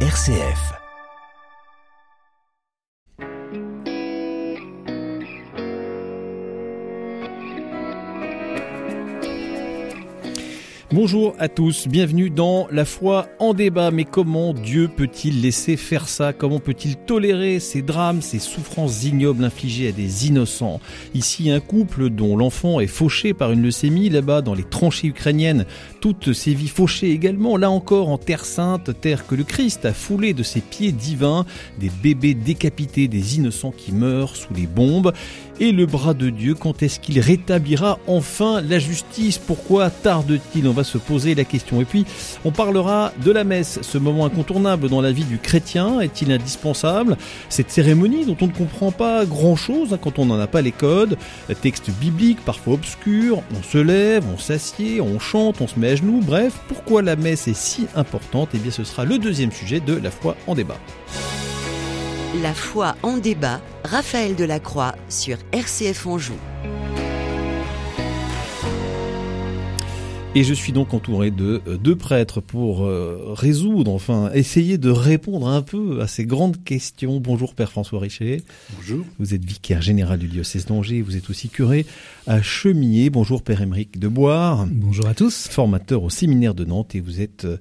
RCF. Bonjour à tous, bienvenue dans La foi en débat. Mais comment Dieu peut-il laisser faire ça? Comment peut-il tolérer ces drames, ces souffrances ignobles infligées à des innocents? Ici, un couple dont l'enfant est fauché par une leucémie, là-bas, dans les tranchées ukrainiennes, toutes ces vies fauchées également, là encore en terre sainte, terre que le Christ a foulée de ses pieds divins, des bébés décapités, des innocents qui meurent sous les bombes. Et le bras de Dieu, quand est-ce qu'il rétablira enfin la justice? Pourquoi tarde-t-il? On va se poser la question. Et puis, on parlera de la messe, ce moment incontournable dans la vie du chrétien. Est-il indispensable? Cette cérémonie dont on ne comprend pas grand-chose hein, quand on n'en a pas les codes. Texte biblique, parfois obscur. On se lève, on s'assied, on chante, on se met à genoux. Bref, pourquoi la messe est si importante? Eh bien, ce sera le deuxième sujet de la foi en débat. La foi en débat, Raphaël Delacroix sur RCF Anjou. Et je suis donc entouré de euh, deux prêtres pour euh, résoudre, enfin, essayer de répondre un peu à ces grandes questions. Bonjour Père François Richer. Bonjour. Vous êtes vicaire général du diocèse d'Angers, vous êtes aussi curé à Chemillé. Bonjour Père Émeric Deboire. Bonjour à tous. Formateur au séminaire de Nantes et vous êtes euh,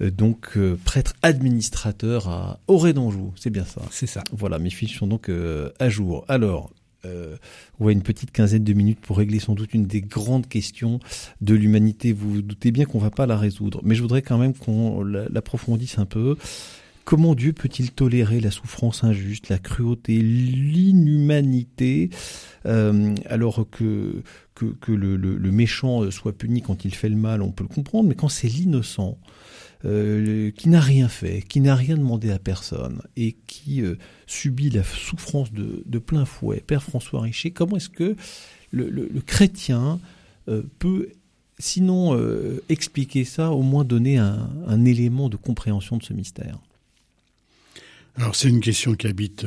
donc prêtre administrateur à Auray d'Anjou. C'est bien ça. C'est ça. Voilà, mes fiches sont donc à jour. Alors, euh, ouais, une petite quinzaine de minutes pour régler sans doute une des grandes questions de l'humanité. Vous vous doutez bien qu'on va pas la résoudre, mais je voudrais quand même qu'on l'approfondisse un peu. Comment Dieu peut-il tolérer la souffrance injuste, la cruauté, l'inhumanité, euh, alors que, que, que le, le, le, méchant soit puni quand il fait le mal, on peut le comprendre, mais quand c'est l'innocent, euh, qui n'a rien fait, qui n'a rien demandé à personne et qui euh, subit la souffrance de, plein fouet, Père François Richer, comment est-ce que le, chrétien euh, peut, sinon expliquer ça, au moins donner un, élément de compréhension de ce mystère? Alors c'est une question qui habite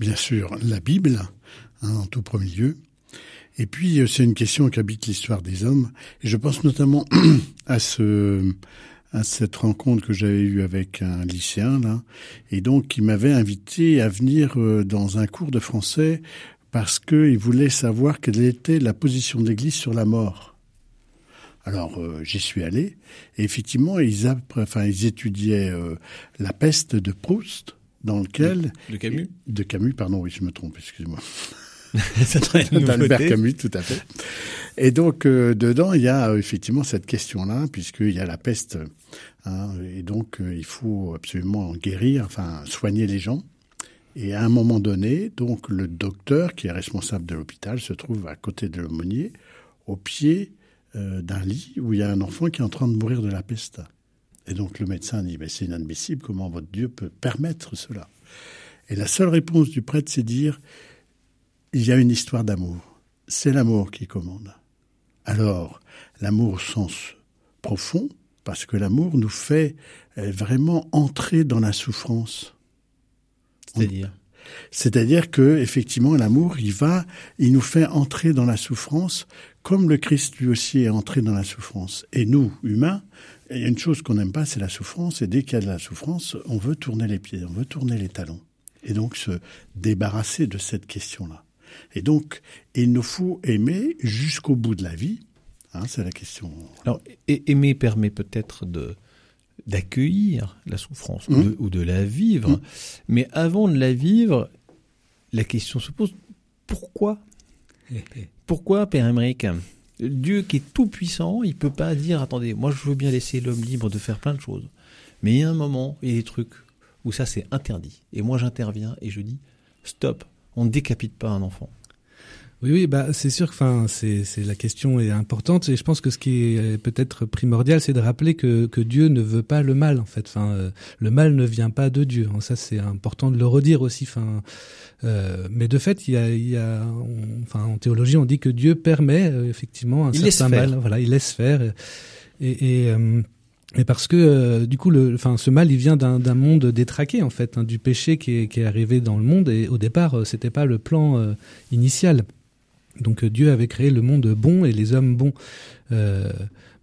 bien sûr la Bible, hein, en tout premier lieu. Et puis c'est une question qui habite l'histoire des hommes. Et je pense notamment à ce à cette rencontre que j'avais eue avec un lycéen là, et donc qui m'avait invité à venir euh, dans un cours de français parce qu'il voulait savoir quelle était la position de l'Église sur la mort. Alors euh, j'y suis allé et effectivement ils, enfin, ils étudiaient euh, la peste de Proust dans lequel de Camus? De Camus pardon oui je me trompe d'Albert Camus, tout à fait. Et donc, euh, dedans, il y a euh, effectivement cette question-là, puisqu'il y a la peste. Hein, et donc, euh, il faut absolument guérir, enfin, soigner les gens. Et à un moment donné, donc, le docteur, qui est responsable de l'hôpital, se trouve à côté de l'aumônier, au pied euh, d'un lit où il y a un enfant qui est en train de mourir de la peste. Et donc, le médecin dit, mais c'est inadmissible, comment votre Dieu peut permettre cela? Et la seule réponse du prêtre, c'est dire, il y a une histoire d'amour. C'est l'amour qui commande. Alors, l'amour au sens profond, parce que l'amour nous fait vraiment entrer dans la souffrance. C'est-à-dire C'est-à-dire que effectivement l'amour, il va, il nous fait entrer dans la souffrance, comme le Christ lui aussi est entré dans la souffrance. Et nous, humains, il y a une chose qu'on n'aime pas, c'est la souffrance. Et dès qu'il y a de la souffrance, on veut tourner les pieds, on veut tourner les talons, et donc se débarrasser de cette question-là. Et donc, il nous faut aimer jusqu'au bout de la vie. Hein, c'est la question. Alors, aimer permet peut-être de d'accueillir la souffrance mmh. ou, de, ou, de, la vivre, mmh. mais avant de la vivre, la question se pose pourquoi? Pourquoi, Père Émeric Dieu qui est tout puissant, il peut pas dire attendez, moi je veux bien laisser l'homme libre de faire plein de choses, mais il y a un moment, il y a des trucs où ça c'est interdit, et moi j'interviens et je dis stop, on ne décapite pas un enfant. Oui, oui, bah c'est sûr que, enfin, c'est c'est la question est importante et je pense que ce qui est peut-être primordial, c'est de rappeler que que Dieu ne veut pas le mal en fait. Enfin, euh, le mal ne vient pas de Dieu. Ça, c'est important de le redire aussi. Enfin, euh, mais de fait, il y a, il y a, on, enfin, en théologie, on dit que Dieu permet euh, effectivement un il certain mal. Voilà, il laisse faire et, et et parce que euh, du coup, le, enfin, ce mal, il vient d'un monde détraqué en fait, hein, du péché qui est, qui est, arrivé dans le monde. Et au départ, euh, c'était pas le plan euh, initial. Donc Dieu avait créé le monde bon et les hommes bons. Euh,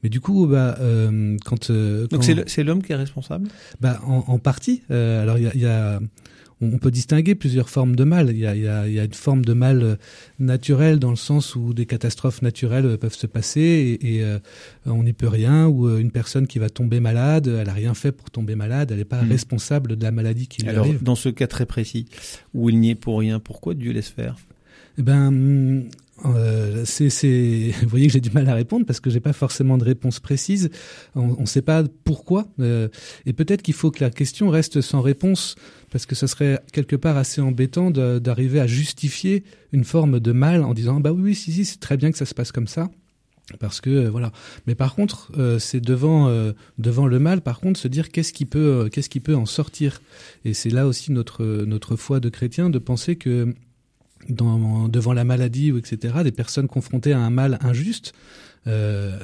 Mais du coup, bah, euh, quand, euh, donc c'est l'homme qui est responsable? bah, en, en partie. Euh, alors il y a, il y a- on peut distinguer plusieurs formes de mal. Il y a, il y a, il y a une forme de mal euh, naturel dans le sens où des catastrophes naturelles euh, peuvent se passer et, et, euh, on n'y peut rien. Ou une personne qui va tomber malade, elle a rien fait pour tomber malade, elle n'est pas Mhm. responsable de la maladie qui lui Alors arrive. dans ce cas très précis où il n'y est pour rien, pourquoi Dieu laisse faire? Eh ben, hum, euh, c'est, c'est, vous voyez que j'ai du mal à répondre parce que j'ai pas forcément de réponse précise. On ne sait pas pourquoi. euh, et peut-être qu'il faut que la question reste sans réponse parce que ce serait quelque part assez embêtant d'arriver à justifier une forme de mal en disant bah oui, oui, si, si, c'est très bien que ça se passe comme ça. Parce que euh, voilà. Mais par contre, euh, c'est devant euh, devant le mal, par contre, se dire qu'est-ce qui peut euh, qu'est-ce qui peut en sortir. Et c'est là aussi notre notre foi de chrétien de penser que devant la maladie ou etc., des personnes confrontées à un mal injuste, euh,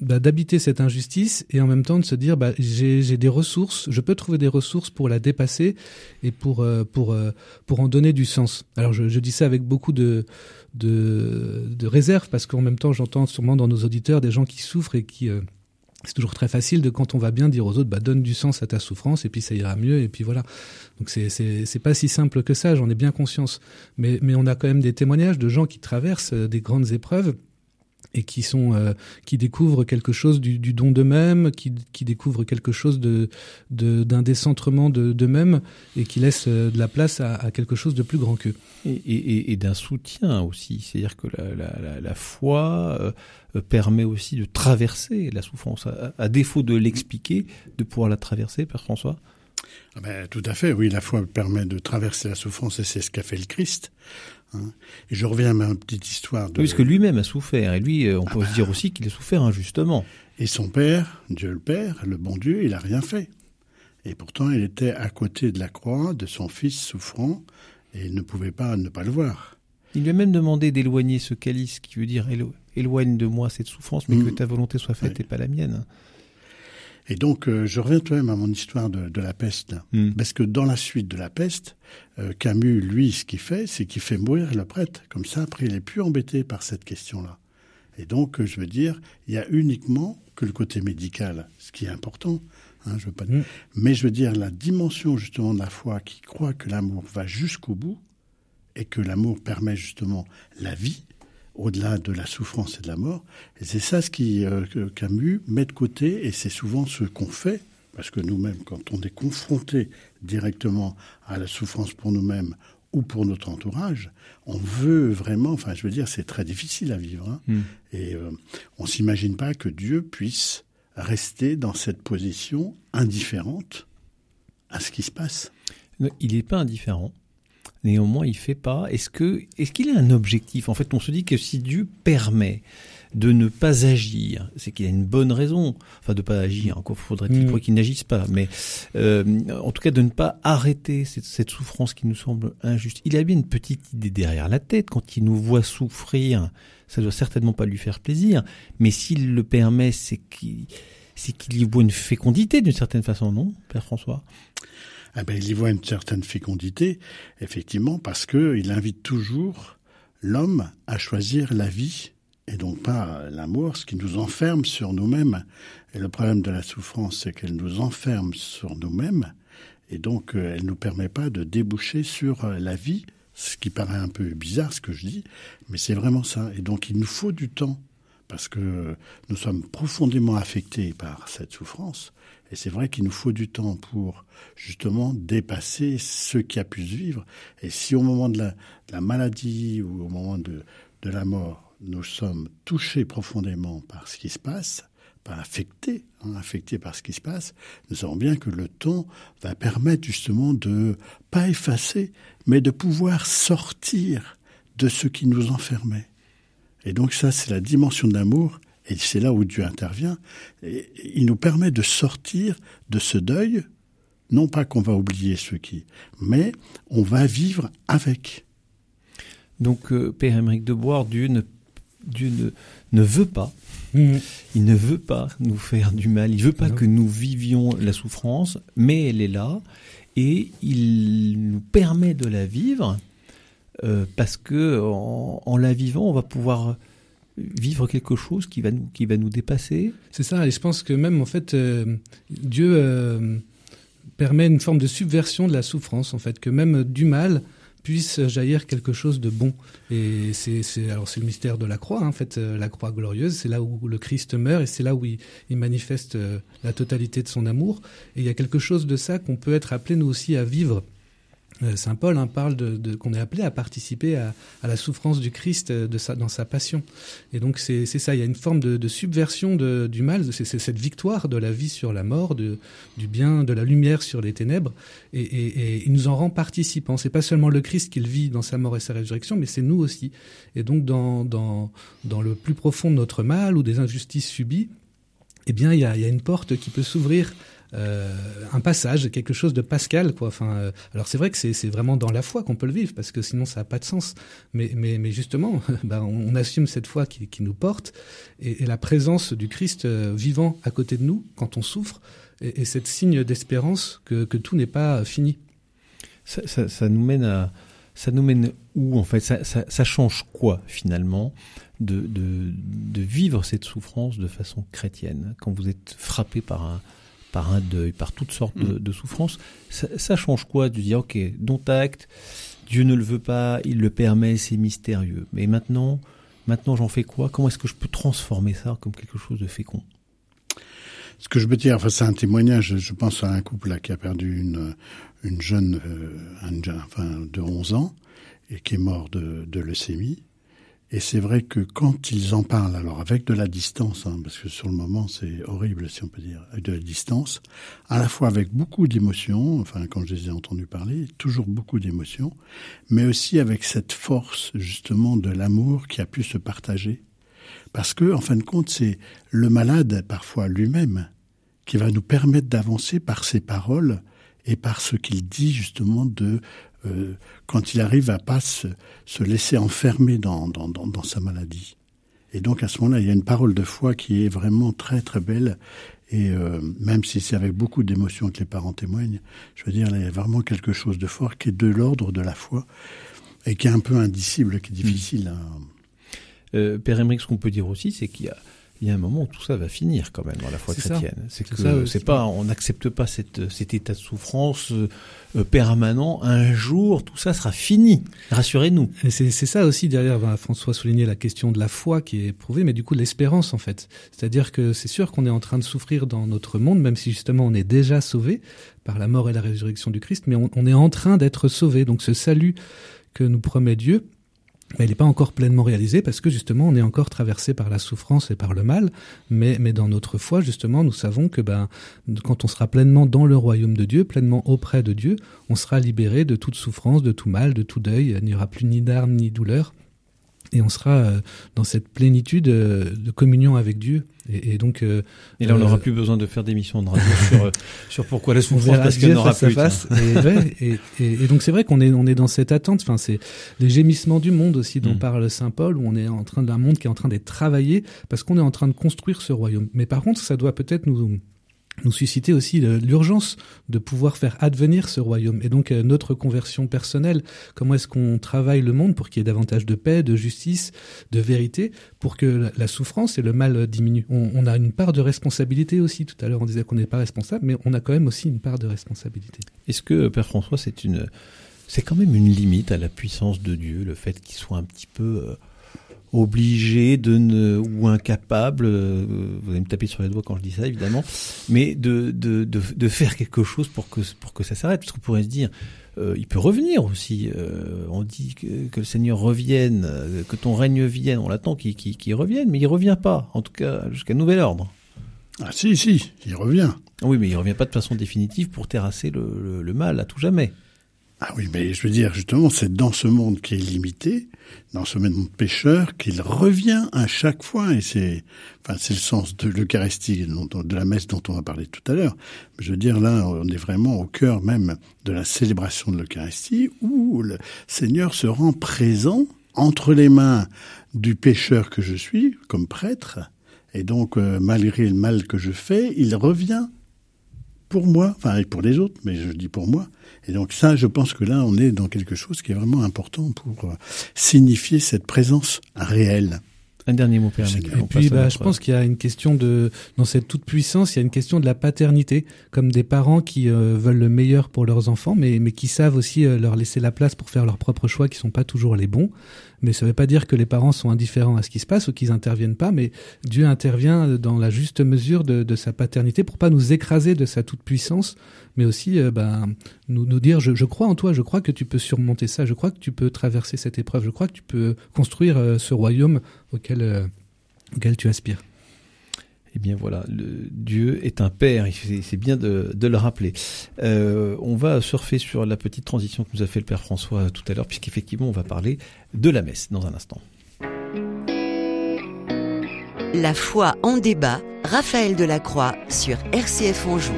bah, d'habiter cette injustice et en même temps de se dire bah, j'ai des ressources, je peux trouver des ressources pour la dépasser et pour euh, pour euh, pour en donner du sens. Alors je, dis ça avec beaucoup de de, réserve parce qu'en même temps j'entends sûrement dans nos auditeurs des gens qui souffrent et qui c'est toujours très facile de quand on va bien dire aux autres bah donne du sens à ta souffrance et puis ça ira mieux et puis voilà. Donc c'est c'est pas si simple que ça j'en ai bien conscience. Mais mais on a quand même des témoignages de gens qui traversent euh, des grandes épreuves et qui sont euh, qui découvrent quelque chose du, du don d'eux-mêmes, qui, qui découvrent quelque chose de de- d'un décentrement de d'eux-mêmes et qui laissent euh, de la place à, à quelque chose de plus grand qu'eux. et, et- et d'un soutien aussi. C'est-à-dire que la, la- la- la foi euh, euh, permet aussi de traverser la souffrance, à, à défaut de l'expliquer, de pouvoir la traverser, Père François? Ah ben, tout à fait, oui, la foi permet de traverser la souffrance et c'est ce qu'a fait le Christ. Hein. Et je reviens à ma petite histoire de... Oui, parce que lui-même a souffert, et lui, euh, on peut se dire aussi qu'il a souffert injustement. Et son père, Dieu le Père, le bon Dieu, il a rien fait. Et pourtant, il était à côté de la croix de son fils souffrant et il ne pouvait pas ne pas le voir. Il lui a même demandé d'éloigner ce calice, qui veut dire élo- éloigne de moi cette souffrance, mais Mm. que ta volonté soit faite et pas la mienne. Et donc, euh, je reviens tout de même à mon histoire de, de la peste. là. Mm. Parce que dans la suite de la peste, euh, Camus, lui, ce qu'il fait, c'est qu'il fait mourir le prêtre. Comme ça, après, il est plus embêté par cette question-là. Et donc, euh, je veux dire, il y a uniquement que le côté médical, ce qui est important. Hein, je veux pas... Mm. Mais je veux dire, la dimension justement de la foi qui croit que l'amour va jusqu'au bout et que l'amour permet justement la vie au-delà de la souffrance et de la mort. Et c'est ça ce qui euh, Camus met de côté et c'est souvent ce qu'on fait parce que nous-mêmes, quand on est confronté directement à la souffrance pour nous-mêmes ou pour notre entourage, on veut vraiment, enfin je veux dire, c'est très difficile à vivre. hein. Mm. Et euh, on s'imagine pas que Dieu puisse rester dans cette position indifférente à ce qui se passe. Il n'est pas indifférent. Néanmoins, il fait pas. Est-ce que, est-ce qu'il a un objectif? En fait, on se dit que si Dieu permet de ne pas agir, c'est qu'il a une bonne raison. Enfin, de pas agir. Encore faudrait-il Mm. pour qu'il n'agisse pas. Mais euh, en tout cas, de ne pas arrêter cette, cette souffrance qui nous semble injuste. Il a bien une petite idée derrière la tête quand il nous voit souffrir. Ça doit certainement pas lui faire plaisir. Mais s'il le permet, c'est qu'il c'est qu'il y voit une fécondité d'une certaine façon, non, Père François? Eh ben, il y voit une certaine fécondité, effectivement, parce que il invite toujours l'homme à choisir la vie et donc pas l'amour, ce qui nous enferme sur nous-mêmes. Et le problème de la souffrance, c'est qu'elle nous enferme sur nous-mêmes et donc euh, elle nous permet pas de déboucher sur euh, la vie, ce qui paraît un peu bizarre ce que je dis, mais c'est vraiment ça. Et donc il nous faut du temps parce que nous sommes profondément affectés par cette souffrance. Et c'est vrai qu'il nous faut du temps pour justement dépasser ce qui a pu se vivre. Et si au moment de la, maladie ou au moment de, la mort, nous sommes touchés profondément par ce qui se passe, pas affectés, hein, affectés par ce qui se passe, nous savons bien que le temps va permettre justement de pas effacer, mais de pouvoir sortir de ce qui nous enfermait. Et donc ça, c'est la dimension de l'amour, et c'est là où Dieu intervient. Et il nous permet de sortir de ce deuil, non pas qu'on va oublier ce qui, mais on va vivre avec. Donc, euh, Père Émeric de Boire, Dieu ne, Dieu ne, ne veut pas, Mhm. il ne veut pas nous faire du mal, il veut pas Non. que nous vivions la souffrance, mais elle est là, et il nous permet de la vivre, euh, parce que en, en la vivant, on va pouvoir vivre quelque chose qui va nous, qui va nous dépasser. C'est ça, et je pense que même en fait, euh, Dieu euh, permet une forme de subversion de la souffrance, en fait, que même du mal puisse jaillir quelque chose de bon. Et c'est, alors c'est le mystère de la croix, hein, en fait, euh, la croix glorieuse, c'est là où le Christ meurt et c'est là où il, il manifeste la totalité de son amour. Et il y a quelque chose de ça qu'on peut être appelé nous aussi à vivre Saint Paul hein, parle de, de qu'on est appelé à participer à, à, la souffrance du Christ euh, de sa, dans sa passion. Et donc c'est, ça, il y a une forme de, de subversion de, du mal, c'est, cette victoire de la vie sur la mort, du bien, de la lumière sur les ténèbres, et, et, et il nous en rend participants. C'est pas seulement le Christ qu'il vit dans sa mort et sa résurrection, mais c'est nous aussi. Et donc dans, dans, dans le plus profond de notre mal ou des injustices subies, eh bien il y a, il y a une porte qui peut s'ouvrir euh, un passage, quelque chose de pascal, quoi. Enfin, euh, alors c'est vrai que c'est vraiment dans la foi qu'on peut le vivre, parce que sinon ça n'a pas de sens. Mais, mais, mais justement, ben, on, assume cette foi qui, nous porte et, la présence du Christ euh, vivant à côté de nous quand on souffre, et, et cette signe d'espérance que, que tout n'est pas fini. Ça, nous mène ça nous mène où en fait? Ça, ça, ça change quoi finalement de, de, de vivre cette souffrance de façon chrétienne? Quand vous êtes frappé par un par un deuil, par toutes sortes de, de souffrances, ça, ça, change quoi de dire ok, dont acte, Dieu ne le veut pas, il le permet, c'est mystérieux. Mais maintenant, maintenant j'en fais quoi? Comment est-ce que je peux transformer ça comme quelque chose de fécond? Ce que je peux dire, enfin, c'est un témoignage. Je pense à un couple là qui a perdu une, une jeune, euh, un, enfin, de 11 ans et qui est mort de, de leucémie. Et c'est vrai que quand ils en parlent, alors avec de la distance, hein, parce que sur le moment c'est horrible si on peut dire, avec de la distance, à la fois avec beaucoup d'émotions, enfin quand je les ai entendus parler, toujours beaucoup d'émotions, mais aussi avec cette force justement de l'amour qui a pu se partager. Parce que, en fin de compte, c'est le malade, parfois lui-même, qui va nous permettre d'avancer par ses paroles et par ce qu'il dit justement de euh, quand il arrive à pas se, se laisser enfermer dans, dans, dans, dans, sa maladie. Et donc à ce moment-là, il y a une parole de foi qui est vraiment très très belle. Et euh, même si c'est avec beaucoup d'émotion que les parents témoignent, je veux dire, il y a vraiment quelque chose de fort qui est de l'ordre de la foi et qui est un peu indicible, qui est difficile à... Euh, Père Emmerich, ce qu'on peut dire aussi, c'est qu'il y a il y a un moment où tout ça va finir quand même dans la foi chrétienne. C'est que c'est pas, on n'accepte pas cette, cet état de souffrance euh, permanent. Un jour, tout ça sera fini. Rassurez-nous. C'est ça aussi derrière. Ben, François soulignait la question de la foi qui est éprouvée, mais du coup de l'espérance en fait. C'est-à-dire que c'est sûr qu'on est en train de souffrir dans notre monde, même si justement on est déjà sauvé par la mort et la résurrection du Christ, mais on, on est en train d'être sauvé. Donc ce salut que nous promet Dieu, mais il n'est pas encore pleinement réalisé parce que justement on est encore traversé par la souffrance et par le mal. Mais, mais dans notre foi, justement, nous savons que ben, quand on sera pleinement dans le royaume de Dieu, pleinement auprès de Dieu, on sera libéré de toute souffrance, de tout mal, de tout deuil. Il n'y aura plus ni d'armes ni douleur et on sera euh, dans cette plénitude euh, de communion avec Dieu. Et, et donc, euh, et là, on n'aura plus besoin de faire des missions de radio sur sur pourquoi la souffrance parce qu'il n'y aura plus. Face. Et, ouais, et, et, donc c'est vrai qu'on est on est dans cette attente. Enfin, c'est les gémissements du monde aussi dont mm. parle saint Paul, où on est en train d'un monde qui est en train d'être travaillé parce qu'on est en train de construire ce royaume. Mais par contre, ça doit peut-être nous nous susciter aussi l'urgence de pouvoir faire advenir ce royaume. Et donc notre conversion personnelle, comment est-ce qu'on travaille le monde pour qu'il y ait davantage de paix, de justice, de vérité, pour que la souffrance et le mal diminuent. On, on a une part de responsabilité aussi. Tout à l'heure on disait qu'on n'est pas responsable, mais on a quand même aussi une part de responsabilité. Est-ce que Père François, c'est une, c'est quand même une limite à la puissance de Dieu, le fait qu'il soit un petit peu euh obligé de ne, ou incapable, euh, vous allez me taper sur les doigts quand je dis ça évidemment, mais de, de, de, de faire quelque chose pour que, pour que ça s'arrête, parce qu'on pourrait se dire, euh, il peut revenir aussi, euh, on dit que, que, le Seigneur revienne, que ton règne vienne, on l'attend qu'il qu qu revienne, mais il revient pas, en tout cas jusqu'à nouvel ordre. Ah si, si, il revient. Oui, mais il revient pas de façon définitive pour terrasser le, le, le mal à tout jamais. Ah oui, mais je veux dire, justement, c'est dans ce monde qui est limité, dans ce monde pécheur, qu'il revient à chaque fois, et c'est, enfin, c'est le sens de l'Eucharistie, de la messe dont on a parlé tout à l'heure. Je veux dire, là, on est vraiment au cœur même de la célébration de l'Eucharistie, où le Seigneur se rend présent entre les mains du pécheur que je suis, comme prêtre, et donc, euh, malgré le mal que je fais, il revient pour moi, enfin pour les autres, mais je dis pour moi. Et donc ça, je pense que là, on est dans quelque chose qui est vraiment important pour euh, signifier cette présence réelle Un dernier mot, Père Et puis, bah, je pense qu'il y a une question de, dans cette toute puissance, il y a une question de la paternité, comme des parents qui euh, veulent le meilleur pour leurs enfants, mais, mais qui savent aussi euh, leur laisser la place pour faire leurs propres choix qui sont pas toujours les bons. Mais ça ne veut pas dire que les parents sont indifférents à ce qui se passe ou qu'ils interviennent pas, mais Dieu intervient dans la juste mesure de, sa paternité pour pas nous écraser de sa toute puissance, mais aussi, euh, bah, nous, dire, je, crois en toi, je crois que tu peux surmonter ça, je crois que tu peux traverser cette épreuve, je crois que tu peux construire ce royaume auquel, euh, auquel tu aspires. Eh bien voilà, le Dieu est un père, c'est bien de, de, le rappeler. Euh, on va surfer sur la petite transition que nous a fait le Père François tout à l'heure, puisqu'effectivement on va parler de la messe dans un instant. La foi en débat, Raphaël Delacroix sur RCF Anjou.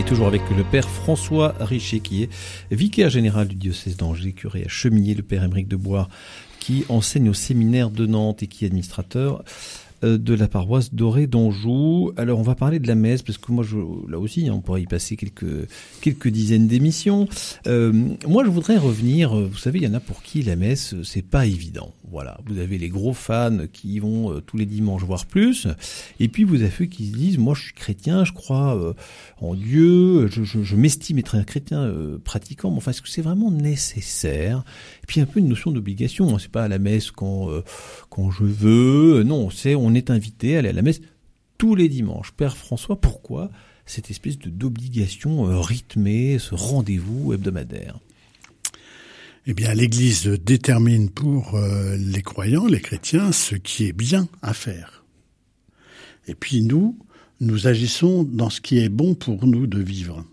Et toujours avec le père François Richer, qui est vicaire général du diocèse d'Angers, curé à Chemillé, le père Émeric de Bois, qui enseigne au séminaire de Nantes et qui est administrateur de la paroisse dorée d'Anjou. Alors on va parler de la messe parce que moi je, là aussi on pourrait y passer quelques quelques dizaines d'émissions. Euh, moi je voudrais revenir. Euh, vous savez il y en a pour qui la messe c'est pas évident. Voilà, vous avez les gros fans qui vont euh, tous les dimanches voire plus, et puis vous avez ceux qui se disent moi je suis chrétien, je crois euh, en Dieu, je, je, je m'estime être un chrétien euh, pratiquant, mais enfin est-ce que c'est vraiment nécessaire? Et puis un peu une notion d'obligation. Hein, c'est pas à la messe quand quand je veux. Non, c'est on est invité à aller à la messe tous les dimanches. Père François, pourquoi cette espèce d'obligation rythmée, ce rendez-vous hebdomadaire? Eh bien, l'Église détermine pour euh, les croyants, les chrétiens, ce qui est bien à faire. Et puis nous, nous agissons dans ce qui est bon pour nous de vivre.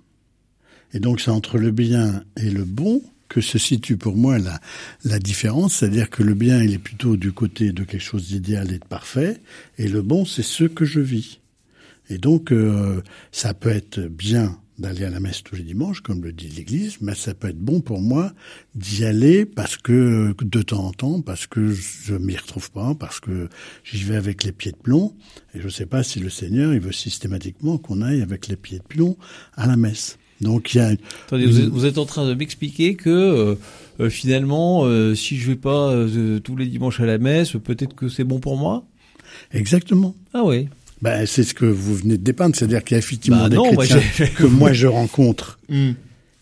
Et donc c'est entre le bien et le bon que se situe pour moi la, la différence, c'est-à-dire que le bien, il est plutôt du côté de quelque chose d'idéal et de parfait, et le bon, c'est ce que je vis. Et donc, euh, ça peut être bien d'aller à la messe tous les dimanches, comme le dit l'Église, mais ça peut être bon pour moi d'y aller parce que de temps en temps, parce que je m'y retrouve pas, parce que j'y vais avec les pieds de plomb. Et je ne sais pas si le Seigneur il veut systématiquement qu'on aille avec les pieds de plomb à la messe. Donc il y a. Attendez, vous, êtes, vous êtes en train de m'expliquer que euh, euh, finalement, euh, si je vais pas euh, tous les dimanches à la messe, peut-être que c'est bon pour moi? Exactement. Ah oui. Ben, c'est ce que vous venez de dépeindre, c'est-à-dire qu'il y a effectivement bah des non, chrétiens moi que moi je rencontre mm.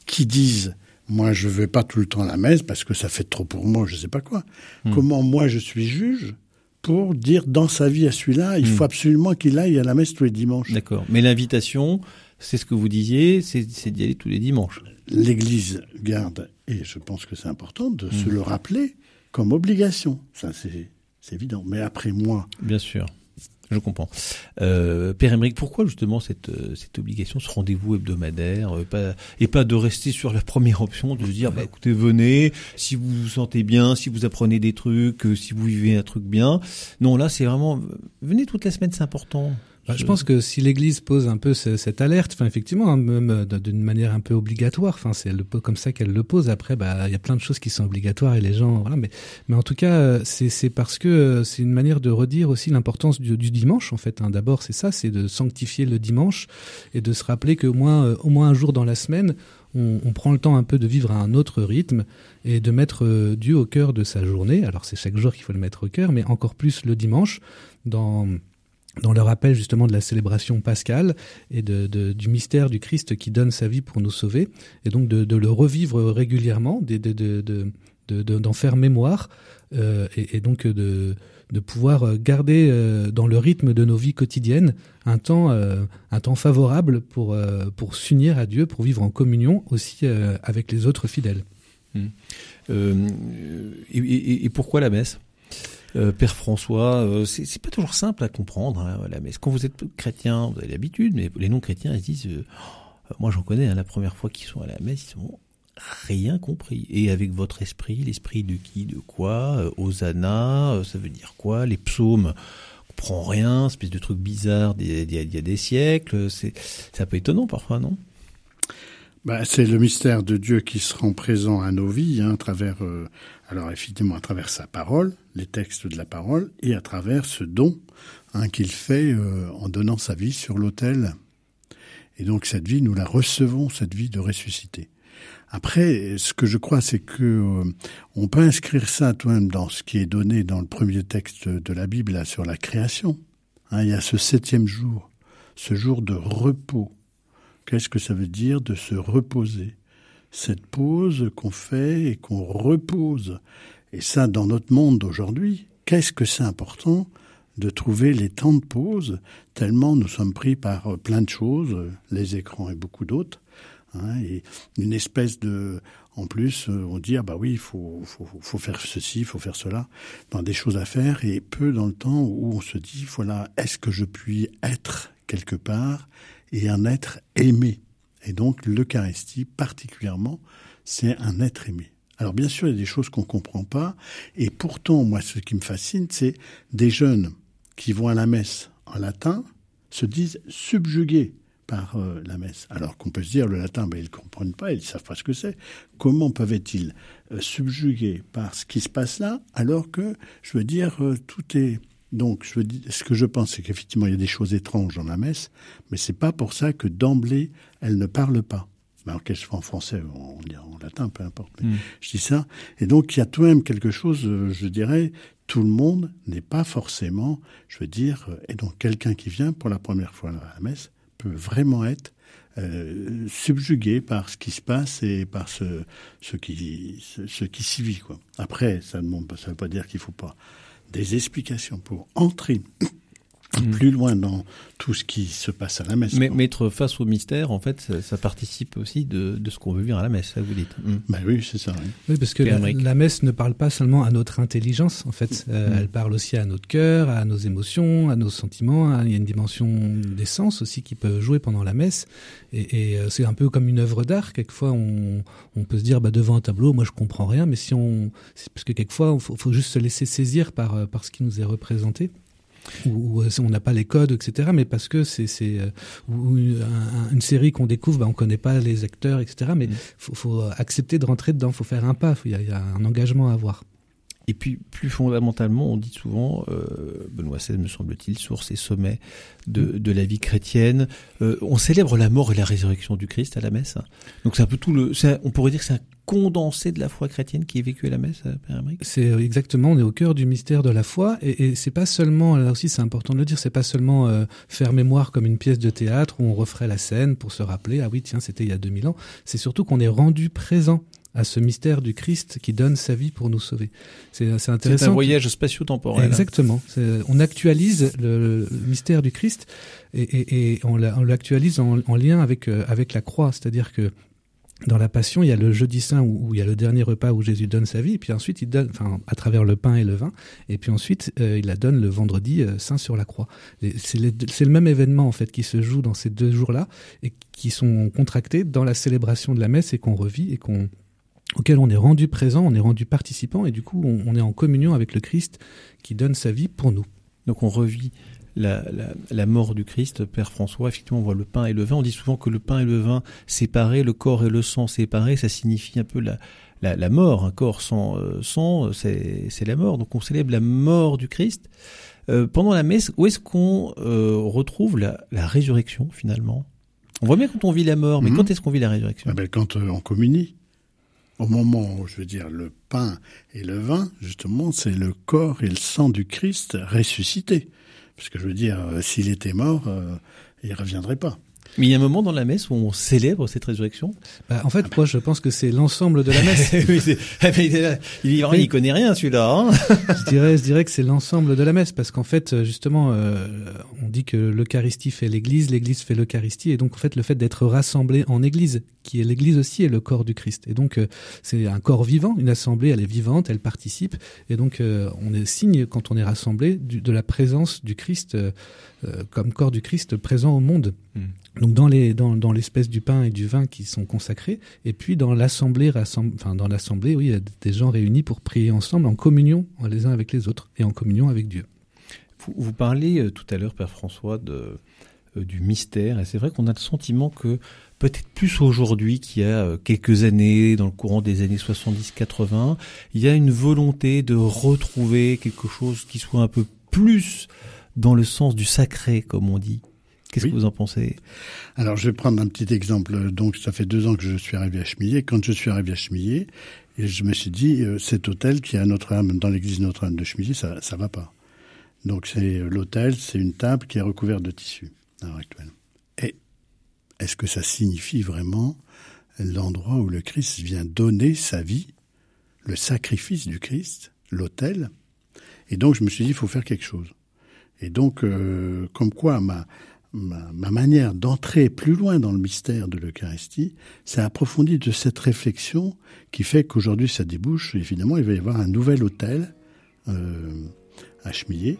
qui disent moi je vais pas tout le temps à la messe parce que ça fait trop pour moi, je sais pas quoi. Mm. Comment moi je suis juge pour dire dans sa vie à celui-là, il mm. faut absolument qu'il aille à la messe tous les dimanches? D'accord. Mais l'invitation, c'est ce que vous disiez, c'est d'y aller tous les dimanches. L'Église garde, et je pense que c'est important de se le rappeler comme obligation. Ça c'est évident. Mais après moi, bien sûr je comprends. Euh, Père Emmerich, pourquoi justement cette, cette obligation, ce rendez-vous hebdomadaire, euh, pas, et pas de rester sur la première option, de se dire, bah, écoutez, venez, si vous vous sentez bien, si vous apprenez des trucs, euh, si vous vivez un truc bien. Non, là, c'est vraiment, venez toute la semaine, c'est important. Bah, je pense que si l'Église pose un peu cette alerte, enfin effectivement, hein, même euh, d'une manière un peu obligatoire, enfin c'est comme ça qu'elle le pose. Après, bah il y a plein de choses qui sont obligatoires et les gens, voilà. Mais mais en tout cas, euh, c'est c'est parce que euh, c'est une manière de redire aussi l'importance du, du, dimanche en fait. Hein. D'abord, c'est ça, c'est de sanctifier le dimanche et de se rappeler que au moins au moins un jour dans la semaine, on, on, prend le temps un peu de vivre à un autre rythme et de mettre Dieu au cœur de sa journée. Alors c'est chaque jour qu'il faut le mettre au cœur, mais encore plus le dimanche dans dans le rappel justement de la célébration pascale et de, du mystère du Christ qui donne sa vie pour nous sauver, et donc de, le revivre régulièrement, d'en de, de, de, faire mémoire, euh, et, donc de, pouvoir garder euh, dans le rythme de nos vies quotidiennes un temps, euh, un temps favorable pour, pour s'unir à Dieu, pour vivre en communion aussi avec les autres fidèles. Mmh. Et, et pourquoi la messe? Euh, Père François, euh, c'est pas toujours simple à comprendre hein, la messe. Quand vous êtes chrétien, vous avez l'habitude, mais les non-chrétiens, ils se disent, euh, moi j'en connais, hein, la première fois qu'ils sont à la messe, ils sont rien compris. Et avec votre esprit, l'esprit de qui, de quoi, euh, Hosanna, ça veut dire quoi, les psaumes, on comprend rien, espèce de truc bizarre il y, a des siècles, c'est un peu étonnant parfois, non? Bah, c'est le mystère de Dieu qui se rend présent à nos vies, hein, à travers, euh, alors effectivement, à travers sa parole, les textes de la parole, et à travers ce don hein, qu'il fait euh, en donnant sa vie sur l'autel. Et donc cette vie, nous la recevons, cette vie de ressuscité. Après, ce que je crois, c'est que euh, on peut inscrire ça tout de même dans ce qui est donné dans le premier texte de la Bible sur la création. Hein, il y a ce septième jour, ce jour de repos. Qu'est-ce que ça veut dire de se reposer? Cette pause qu'on fait et qu'on repose. Et ça, dans notre monde d'aujourd'hui, qu'est-ce que c'est important de trouver les temps de pause, tellement nous sommes pris par euh, plein de choses, euh, les écrans et beaucoup d'autres. Hein, et une espèce de, en plus, euh, on dit ah bah oui, il faut, faut, faut faire ceci, il faut faire cela, dans des choses à faire, et peu dans le temps où on se dit voilà, est-ce que je puis être quelque part? Et un être aimé. Et donc l'Eucharistie particulièrement, c'est un être aimé. Alors bien sûr, il y a des choses qu'on comprend pas, et pourtant, moi, ce qui me fascine, c'est des jeunes qui vont à la messe en latin se disent subjugués par euh, la messe. Alors qu'on peut se dire, le latin, ben, ils ne comprennent pas, ils ne savent pas ce que c'est. Comment peuvent-ils euh, subjuguer par ce qui se passe là, alors que, je veux dire, euh, tout est... Donc, je veux dire, ce que je pense, c'est qu'effectivement, il y a des choses étranges dans la messe, mais c'est pas pour ça que d'emblée, elle ne parle pas. Ben, qu'elle soit en français ou en, en, latin, peu importe. Mais mm. Je dis ça. Et donc, il y a tout de même quelque chose, je dirais, tout le monde n'est pas forcément, je veux dire, et donc quelqu'un qui vient pour la première fois à la messe peut vraiment être euh, subjugué par ce qui se passe et par ce, ce qui, ce, ce qui s'y vit. Quoi. Après, ça ne ça veut pas dire qu'il faut pas des explications pour entrer Mm. plus loin dans tout ce qui se passe à la messe. Mais mettre face au mystère, en fait, ça, ça participe aussi de, de ce qu'on veut vivre à la messe, ça vous dites. Mm. Ben oui, c'est ça. Oui, oui parce que la, la, messe ne parle pas seulement à notre intelligence, en fait, euh, mm. elle parle aussi à notre cœur, à nos émotions, à nos sentiments. Il y a une dimension des sens aussi qui peut jouer pendant la messe, et, et euh, c'est un peu comme une œuvre d'art. Quelquefois, on, on, peut se dire, bah, devant un tableau, moi je comprends rien, mais si on, parce que quelquefois, il faut, faut, juste se laisser saisir par euh, par ce qui nous est représenté ou, on n'a pas les codes, etc. Mais parce que c'est c'est euh, une, une série qu'on découvre, bah, on connaît pas les acteurs, etc. Mais il mm. faut, faut, accepter de rentrer dedans, faut faire un pas, il y, y a, un engagement à avoir. Et puis, plus fondamentalement, on dit souvent, euh, Benoît XVI, me semble-t-il, source et sommet de, de la vie chrétienne, euh, on célèbre la mort et la résurrection du Christ à la messe. Donc c'est un peu tout le... On pourrait dire que c'est un condensé de la foi chrétienne qui est vécu à la messe, Père Amérique C'est exactement, on est au cœur du mystère de la foi, et, et c'est pas seulement, là aussi c'est important de le dire, c'est pas seulement euh, faire mémoire comme une pièce de théâtre où on referait la scène pour se rappeler, ah oui tiens c'était il y a 2000 ans, c'est surtout qu'on est rendu présent à ce mystère du Christ qui donne sa vie pour nous sauver. C'est intéressant. C'est un voyage spatio-temporel. Exactement. On actualise le, le, mystère du Christ et, et, et on l'actualise en, en, lien avec euh, avec la croix, c'est-à-dire que dans la Passion, il y a le jeudi saint où, où, il y a le dernier repas où Jésus donne sa vie, et puis ensuite il donne, enfin, à travers le pain et le vin, et puis ensuite euh, il la donne le vendredi euh, saint sur la croix. C'est le, le, même événement en fait qui se joue dans ces deux jours-là et qui sont contractés dans la célébration de la messe et qu'on revit et qu'on auquel on est rendu présent, on est rendu participant, et du coup on, on est en communion avec le Christ qui donne sa vie pour nous. Donc on revit la, la, la, mort du Christ, Père François, effectivement, on voit le pain et le vin. On dit souvent que le pain et le vin séparés, le corps et le sang séparés, ça signifie un peu la, la, la mort. Un corps sans euh, sang, c'est la mort. Donc on célèbre la mort du Christ. Euh, pendant la messe, où est-ce qu'on euh, retrouve la, la, résurrection finalement? On voit bien quand on vit la mort, mais mmh. quand est-ce qu'on vit la résurrection? Ah ben, Quand euh, on communie. Au moment où, je veux dire, le pain et le vin, justement, c'est le corps et le sang du Christ ressuscité. Parce que je veux dire, euh, s'il était mort, euh, il reviendrait pas. Mais il y a un moment dans la messe où on célèbre cette résurrection. Bah, en fait, ah moi, je pense que c'est l'ensemble de la messe. oui, ah, il, est il, oui. il, connaît rien, celui-là. Hein je dirais, je dirais que c'est l'ensemble de la messe, parce qu'en fait, justement, euh, on dit que l'Eucharistie fait l'Église, l'Église fait l'Eucharistie, et donc en fait, le fait d'être rassemblé en Église, qui est l'Église aussi, est le corps du Christ. Et donc, euh, c'est un corps vivant, une assemblée, elle est vivante, elle participe, et donc euh, on est signe quand on est rassemblé du, de la présence du Christ euh, comme corps du Christ présent au monde. Mm. Donc dans les dans, dans l'espèce du pain et du vin qui sont consacrés, et puis dans l'assemblée, dans l'assemblée, oui, il y a des gens réunis pour prier ensemble en communion les uns avec les autres et en communion avec Dieu. Vous, parlez euh, tout à l'heure, Père François, euh, du mystère, et c'est vrai qu'on a le sentiment que peut-être plus aujourd'hui qu'il y a euh, quelques années, dans le courant des années 70-80, il y a une volonté de retrouver quelque chose qui soit un peu plus dans le sens du sacré, comme on dit, Qu'est-ce que vous en pensez? Alors, je vais prendre un petit exemple. Donc, ça fait deux ans que je suis arrivé à Chemillé. Quand je suis arrivé à Chemillé, je me suis dit, euh, cet hôtel qui est à Notre-Dame, dans l'église Notre-Dame de Chemillé, ça, ça va pas. Donc, c'est l'hôtel, c'est une table qui est recouverte de tissu à l'heure actuelle. Et est-ce que ça signifie vraiment l'endroit où le Christ vient donner sa vie, le sacrifice du Christ, l'autel? Et donc, je me suis dit, il faut faire quelque chose. Et donc, euh, comme quoi ma, ma, ma manière d'entrer plus loin dans le mystère de l'Eucharistie, c'est approfondi de cette réflexion qui fait qu'aujourd'hui ça débouche. Évidemment, il va y avoir un nouvel hôtel euh, à Chemillé.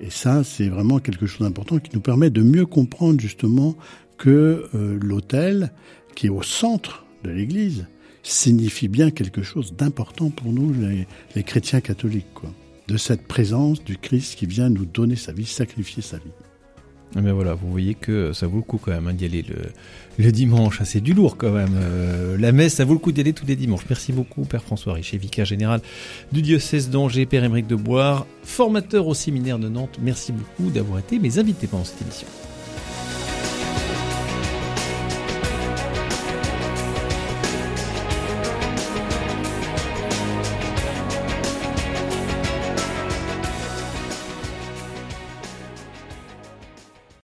Et ça, c'est vraiment quelque chose d'important qui nous permet de mieux comprendre justement que euh, l'hôtel, qui est au centre de l'Église, signifie bien quelque chose d'important pour nous, les, les chrétiens catholiques. Quoi de cette présence du Christ qui vient nous donner sa vie, sacrifier sa vie. Mais voilà, vous voyez que ça vaut le coup quand même hein, d'y aller le, dimanche. Ah, c'est du lourd quand même. Euh, la messe, ça vaut le coup d'y aller tous les dimanches. Merci beaucoup, Père François Richer, vicaire général du diocèse d'Angers, Père Émeric de Boire, formateur au séminaire de Nantes. Merci beaucoup d'avoir été mes invités pendant cette émission.